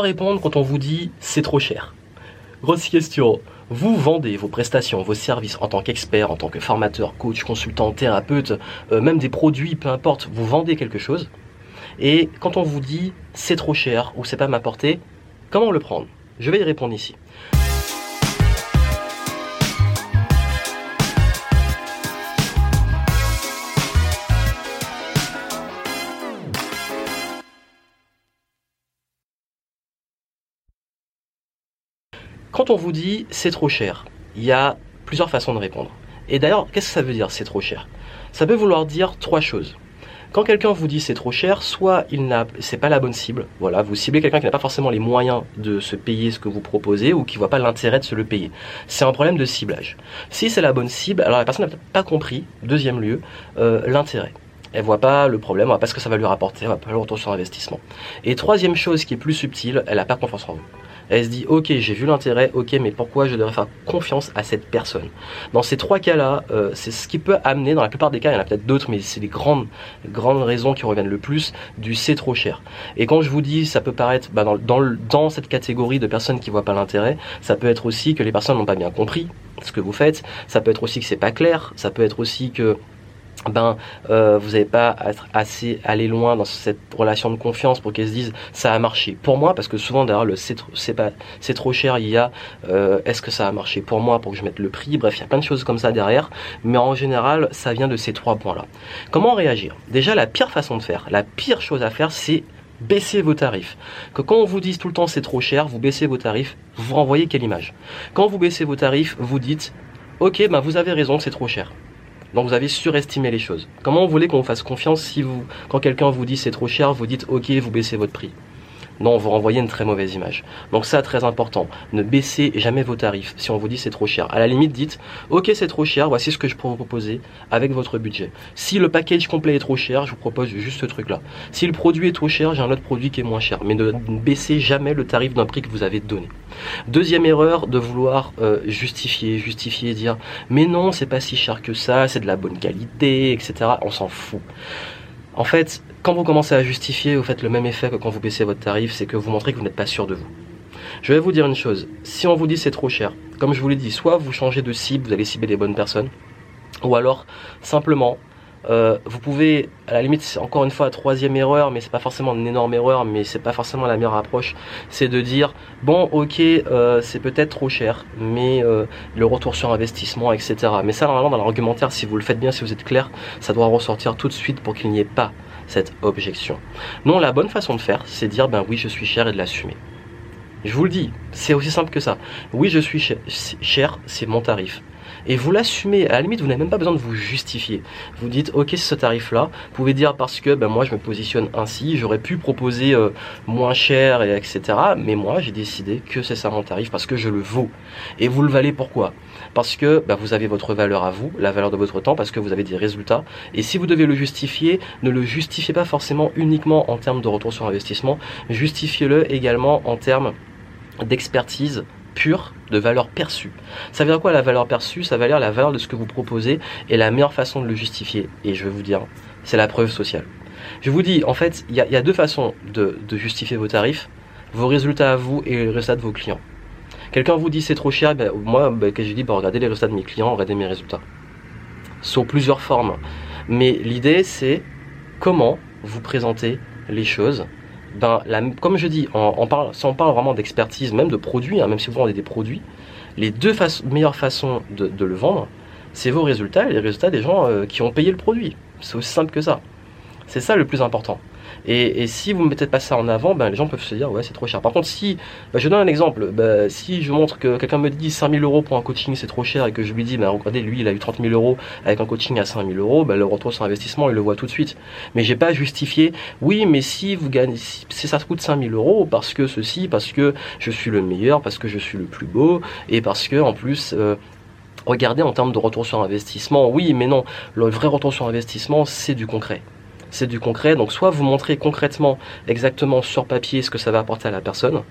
Répondre quand on vous dit c'est trop cher? Grosse question. Vous vendez vos prestations, vos services en tant qu'expert, en tant que formateur, coach, consultant, thérapeute, euh, même des produits, peu importe, vous vendez quelque chose. Et quand on vous dit c'est trop cher ou c'est pas ma portée, comment le prendre Je vais y répondre ici. Quand on vous dit c'est trop cher, il y a plusieurs façons de répondre. Et d'ailleurs, qu'est-ce que ça veut dire c'est trop cher? Ça peut vouloir dire trois choses. Quand quelqu'un vous dit c'est trop cher, soit il n'a, c'est pas la bonne cible. Voilà, vous ciblez quelqu'un qui n'a pas forcément les moyens de se payer ce que vous proposez ou qui voit pas l'intérêt de se le payer. C'est un problème de ciblage. Si c'est la bonne cible, alors la personne n'a pas compris. Deuxième lieu, euh, l'intérêt. Elle voit pas le problème, parce que ça va lui rapporter, elle va pas le retour sur investissement. Et troisième chose qui est plus subtile, elle n'a pas confiance en vous. Elle se dit, ok, j'ai vu l'intérêt, ok, mais pourquoi je devrais faire confiance à cette personne? Dans ces trois cas-là, euh, c'est ce qui peut amener, dans la plupart des cas, il y en a peut-être d'autres, mais c'est les grandes, grandes raisons qui reviennent le plus du c'est trop cher. Et quand je vous dis, ça peut paraître bah, dans, dans, cette catégorie de personnes qui voient pas l'intérêt, ça peut être aussi que les personnes n'ont pas bien compris ce que vous faites, ça peut être aussi que c'est pas clair, ça peut être aussi que ben euh, vous n'avez pas assez allé loin dans cette relation de confiance pour qu'elles se disent ça a marché pour moi parce que souvent derrière le c'est c'est pas c'est trop cher il y a euh, est-ce que ça a marché pour moi pour que je mette le prix? Bref il y a plein de choses comme ça derrière. Mais en général ça vient de ces trois points là comment réagir? Déjà la pire façon de faire la pire chose à faire c'est baisser vos tarifs. Que quand on vous dit tout le temps c'est trop cher, vous baissez vos tarifs, vous renvoyez quelle image? Quand vous baissez vos tarifs, vous dites ok ben vous avez raison c'est trop cher. Donc vous avez surestimé les choses. Comment vous voulez qu'on fasse confiance si vous, quand quelqu'un vous dit c'est trop cher, vous dites ok, vous baissez votre prix? Non, vous renvoyez une très mauvaise image. Donc ça, très important. Ne baissez jamais vos tarifs si on vous dit c'est trop cher. À la limite, dites, ok, c'est trop cher, voici ce que je peux vous proposer avec votre budget. Si le package complet est trop cher, je vous propose juste ce truc-là. Si le produit est trop cher, j'ai un autre produit qui est moins cher. Mais ne baissez jamais le tarif d'un prix que vous avez donné. Deuxième erreur, de vouloir euh, justifier, justifier, dire, mais non, c'est pas si cher que ça, c'est de la bonne qualité, etc. On s'en fout. En fait, quand vous commencez à justifier, vous faites le même effet que quand vous baissez votre tarif, c'est que vous montrez que vous n'êtes pas sûr de vous. Je vais vous dire une chose, si on vous dit c'est trop cher, comme je vous l'ai dit, soit vous changez de cible, vous allez cibler des bonnes personnes, ou alors simplement euh, vous pouvez, à la limite, encore une fois troisième erreur, mais c'est pas forcément une énorme erreur, mais c'est pas forcément la meilleure approche, c'est de dire bon, ok, euh, c'est peut-être trop cher, mais euh, le retour sur investissement, etc. Mais ça, normalement, dans l'argumentaire, si vous le faites bien, si vous êtes clair, ça doit ressortir tout de suite pour qu'il n'y ait pas cette objection. Non, la bonne façon de faire, c'est dire ben oui, je suis cher et de l'assumer. Je vous le dis, c'est aussi simple que ça. Oui, je suis cher c'est mon tarif et vous l'assumez. À la limite, vous n'avez même pas besoin de vous justifier. Vous dites, ok, c'est ce tarif-là. Vous pouvez dire parce que ben, moi, je me positionne ainsi. J'aurais pu proposer euh, moins cher, et etc. Mais moi, j'ai décidé que c'est ça mon tarif parce que je le vaux. Et vous le valez pourquoi? Parce que ben, vous avez votre valeur à vous, la valeur de votre temps, parce que vous avez des résultats. Et si vous devez le justifier, ne le justifiez pas forcément uniquement en termes de retour sur investissement. Justifiez-le également en termes d'expertise pure de valeur perçue. Ça veut dire quoi la valeur perçue? Ça veut dire la valeur de ce que vous proposez et la meilleure façon de le justifier. Et je vais vous dire, c'est la preuve sociale. Je vous dis, en fait, il y, a deux façons de, justifier vos tarifs, vos résultats à vous et les résultats de vos clients. Quelqu'un vous dit c'est trop cher, ben, moi, ben, que je dis, ben, regardez les résultats de mes clients, regardez mes résultats. Sur plusieurs formes. Mais l'idée, c'est comment vous présentez les choses ben, comme je dis, on, parle, si on parle vraiment d'expertise, même de produits, hein, même si vous vendez des produits, les deux meilleures façons de, le vendre, c'est vos résultats et les résultats des gens euh, qui ont payé le produit. C'est aussi simple que ça. C'est ça le plus important. Et, si vous ne mettez pas ça en avant, ben, les gens peuvent se dire ouais c'est trop cher. Par contre si, ben, je donne un exemple, ben, si je montre que quelqu'un me dit 5000 euros pour un coaching c'est trop cher et que je lui dis ben, regardez lui il a eu 30 000 euros avec un coaching à 5000 euros, ben, le retour sur investissement il le voit tout de suite. Mais j'ai pas justifié oui mais si vous gagnez, si ça coûte 5000 euros parce que ceci, parce que je suis le meilleur, parce que je suis le plus beau et parce que en plus euh, Regardez en termes de retour sur investissement, oui, mais non, le vrai retour sur investissement, c'est du concret c'est du concret. Donc soit vous montrez concrètement, exactement sur papier ce que ça va apporter à la personne,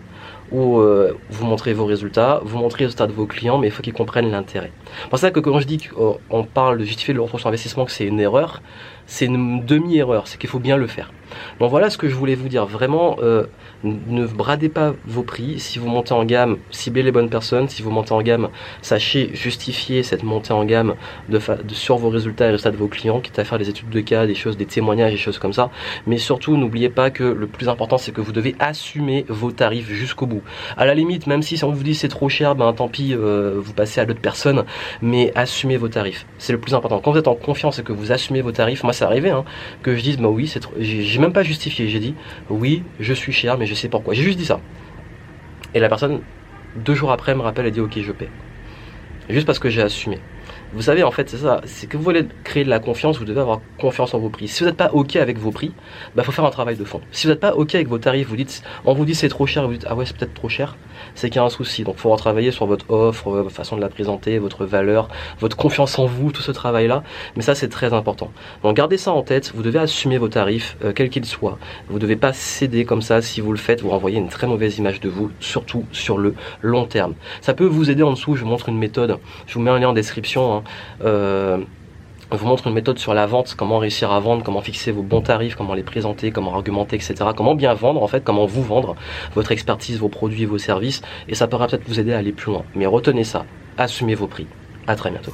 ou euh, vous montrez vos résultats, vous montrez les résultats de vos clients, mais il faut qu'ils comprennent l'intérêt. C'est pour ça que quand je dis qu'on parle de justifier le retour sur investissement, que c'est une erreur, c'est une demi-erreur, c'est qu'il faut bien le faire. Donc voilà ce que je voulais vous dire. Vraiment, euh, ne bradez pas vos prix. Si vous montez en gamme, ciblez les bonnes personnes. Si vous montez en gamme, sachez justifier cette montée en gamme sur vos résultats et résultats de vos clients, quitte à faire des études de cas, des choses, des témoignages, des choses comme ça. Mais surtout, n'oubliez pas que le plus important, c'est que vous devez assumer vos tarifs jusqu'au bout. À la limite, même si on vous dit c'est trop cher, ben tant pis, euh, vous passez à l'autre personne. Mais assumez vos tarifs. C'est le plus important. Quand vous êtes en confiance et que vous assumez vos tarifs, c'est arrivé hein, que je dise, bah oui, c'est trop. J'ai même pas justifié. J'ai dit, oui, je suis cher, mais je sais pourquoi. J'ai juste dit ça. Et la personne, deux jours après, me rappelle et dit, ok, je paie. Juste parce que j'ai assumé. Vous savez, en fait, c'est ça. C'est que vous voulez créer de la confiance, vous devez avoir confiance en vos prix. Si vous n'êtes pas OK avec vos prix, il bah, faut faire un travail de fond. Si vous n'êtes pas OK avec vos tarifs, vous dites, on vous dit c'est trop cher, vous dites, ah ouais, c'est peut-être trop cher, c'est qu'il y a un souci. Donc, il faut retravailler sur votre offre, votre façon de la présenter, votre valeur, votre confiance en vous, tout ce travail-là. Mais ça, c'est très important. Donc, gardez ça en tête. Vous devez assumer vos tarifs, euh, quels qu'ils soient. Vous ne devez pas céder comme ça. Si vous le faites, vous renvoyez une très mauvaise image de vous, surtout sur le long terme. Ça peut vous aider en dessous. Je vous montre une méthode. Je vous mets un lien en description. Hein. Euh, vous montre une méthode sur la vente, comment réussir à vendre, comment fixer vos bons tarifs, comment les présenter, comment argumenter, etc. Comment bien vendre en fait, comment vous vendre votre expertise, vos produits, vos services. Et ça pourra peut-être vous aider à aller plus loin. Mais retenez ça, assumez vos prix. À très bientôt.